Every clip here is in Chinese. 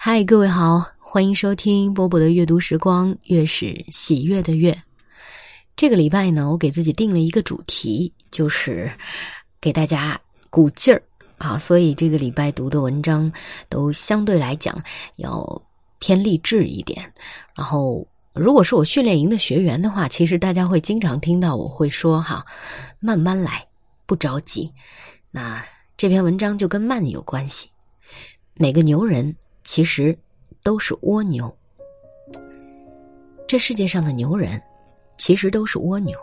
嗨，各位好，欢迎收听波波的阅读时光，月是喜悦的月。这个礼拜呢，我给自己定了一个主题，就是给大家鼓劲儿啊，所以这个礼拜读的文章都相对来讲要偏励志一点。然后，如果是我训练营的学员的话，其实大家会经常听到我会说哈，慢慢来，不着急。那这篇文章就跟慢有关系，每个牛人。其实都是蜗牛。这世界上的牛人，其实都是蜗牛。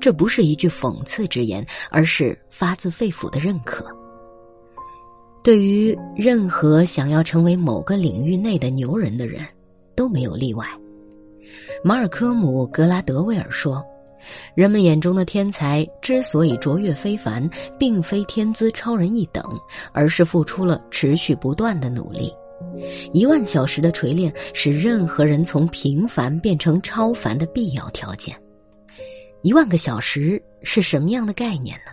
这不是一句讽刺之言，而是发自肺腑的认可。对于任何想要成为某个领域内的牛人的人，都没有例外。马尔科姆·格拉德威尔说。人们眼中的天才之所以卓越非凡，并非天资超人一等，而是付出了持续不断的努力。一万小时的锤炼是任何人从平凡变成超凡的必要条件。一万个小时是什么样的概念呢？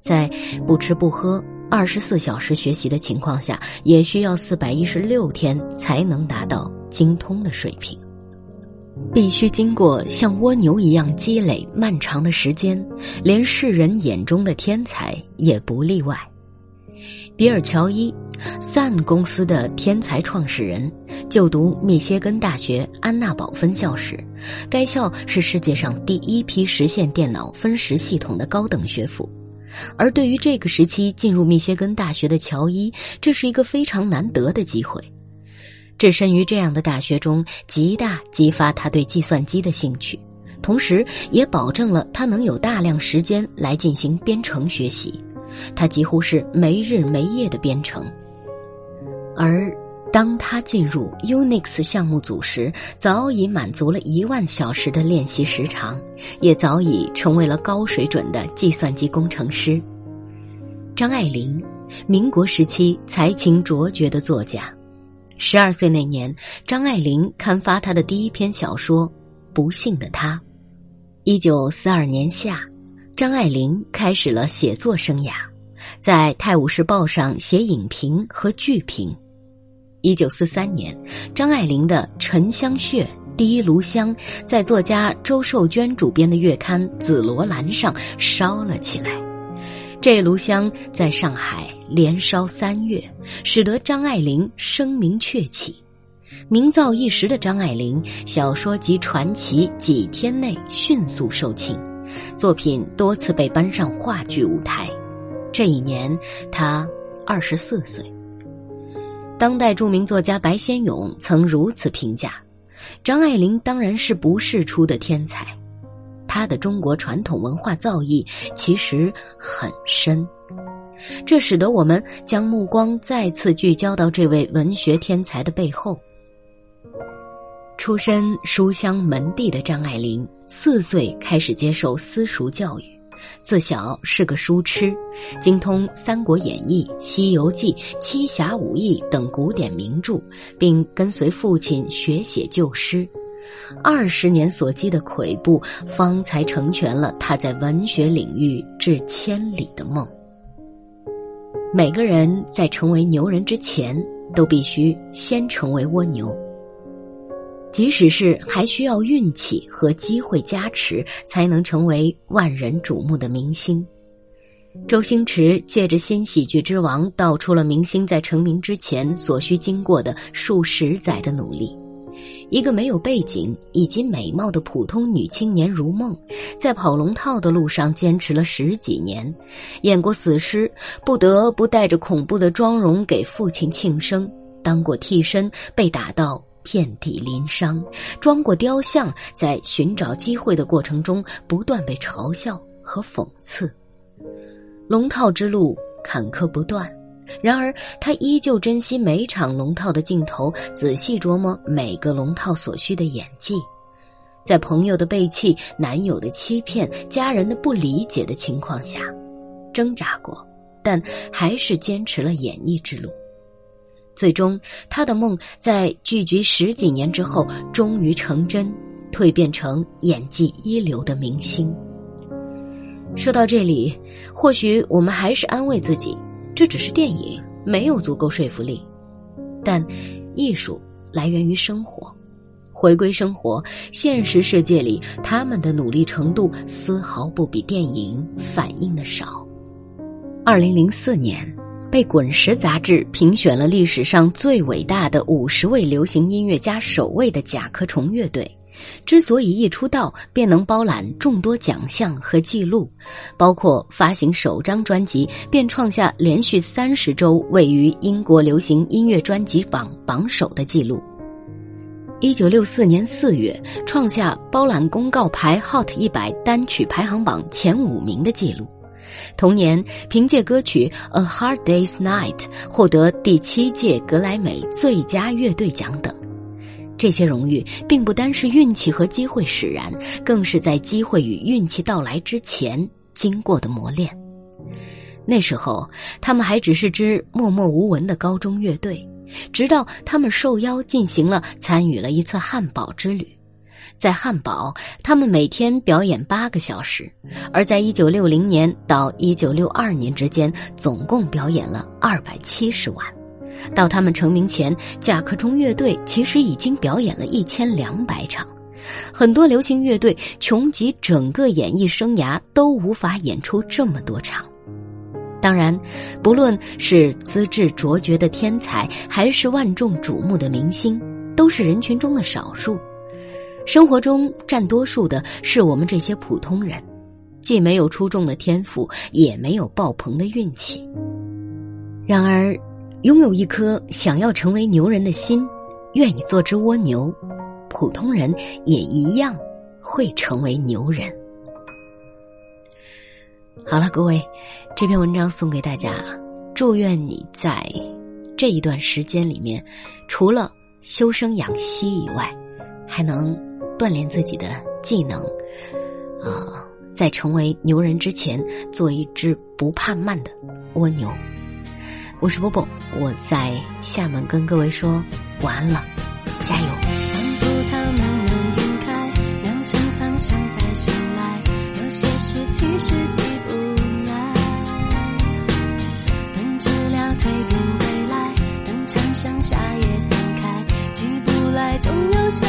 在不吃不喝、二十四小时学习的情况下，也需要四百一十六天才能达到精通的水平。必须经过像蜗牛一样积累漫长的时间，连世人眼中的天才也不例外。比尔·乔伊，Sun 公司的天才创始人，就读密歇根大学安娜堡分校时，该校是世界上第一批实现电脑分时系统的高等学府。而对于这个时期进入密歇根大学的乔伊，这是一个非常难得的机会。置身于这样的大学中，极大激发他对计算机的兴趣，同时也保证了他能有大量时间来进行编程学习。他几乎是没日没夜的编程。而当他进入 Unix 项目组时，早已满足了一万小时的练习时长，也早已成为了高水准的计算机工程师。张爱玲，民国时期才情卓绝的作家。十二岁那年，张爱玲刊发她的第一篇小说《不幸的他》。一九四二年夏，张爱玲开始了写作生涯，在《泰晤士报》上写影评和剧评。一九四三年，张爱玲的《沉香屑》第一炉香在作家周寿娟主编的月刊《紫罗兰》上烧了起来。这炉香在上海连烧三月，使得张爱玲声名鹊起。名噪一时的张爱玲小说集传奇几天内迅速售罄，作品多次被搬上话剧舞台。这一年，他二十四岁。当代著名作家白先勇曾如此评价：张爱玲当然是不世出的天才。她的中国传统文化造诣其实很深，这使得我们将目光再次聚焦到这位文学天才的背后。出身书香门第的张爱玲，四岁开始接受私塾教育，自小是个书痴，精通《三国演义》《西游记》《七侠五义》等古典名著，并跟随父亲学写旧诗。二十年所积的跬步，方才成全了他在文学领域至千里的梦。每个人在成为牛人之前，都必须先成为蜗牛。即使是还需要运气和机会加持，才能成为万人瞩目的明星。周星驰借着新喜剧之王，道出了明星在成名之前所需经过的数十载的努力。一个没有背景以及美貌的普通女青年如梦，在跑龙套的路上坚持了十几年，演过死尸，不得不带着恐怖的妆容给父亲庆生；当过替身，被打到遍体鳞伤；装过雕像，在寻找机会的过程中不断被嘲笑和讽刺。龙套之路坎坷不断。然而，他依旧珍惜每场龙套的镜头，仔细琢磨每个龙套所需的演技。在朋友的背弃、男友的欺骗、家人的不理解的情况下，挣扎过，但还是坚持了演艺之路。最终，他的梦在聚集十几年之后终于成真，蜕变成演技一流的明星。说到这里，或许我们还是安慰自己。这只是电影，没有足够说服力。但艺术来源于生活，回归生活，现实世界里他们的努力程度丝毫不比电影反映的少。二零零四年，被《滚石》杂志评选了历史上最伟大的五十位流行音乐家首位的甲壳虫乐队。之所以一出道便能包揽众多奖项和记录，包括发行首张专辑便创下连续三十周位于英国流行音乐专辑榜榜首的记录。一九六四年四月，创下包揽公告牌 Hot 一百单曲排行榜前五名的记录。同年，凭借歌曲《A Hard Day's Night》获得第七届格莱美最佳乐队奖等。这些荣誉并不单是运气和机会使然，更是在机会与运气到来之前经过的磨练。那时候，他们还只是支默默无闻的高中乐队，直到他们受邀进行了参与了一次汉堡之旅。在汉堡，他们每天表演八个小时，而在一九六零年到一九六二年之间，总共表演了二百七十万。到他们成名前，甲壳虫乐队其实已经表演了一千两百场，很多流行乐队穷极整个演艺生涯都无法演出这么多场。当然，不论是资质卓绝的天才，还是万众瞩目的明星，都是人群中的少数。生活中占多数的是我们这些普通人，既没有出众的天赋，也没有爆棚的运气。然而。拥有一颗想要成为牛人的心，愿意做只蜗牛，普通人也一样会成为牛人。好了，各位，这篇文章送给大家，祝愿你在这一段时间里面，除了修身养息以外，还能锻炼自己的技能，啊，在成为牛人之前，做一只不怕慢的蜗牛。我是波波，我在厦门跟各位说晚安了，加油！当葡萄慢慢晕开，两成方向再醒来，有些事其实记不来。等治疗蜕变归来，等长相夏夜散开，记不来，总有些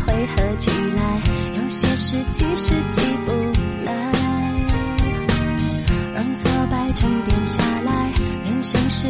会合起来，有些事其实记不来，让挫败沉淀下来，人生是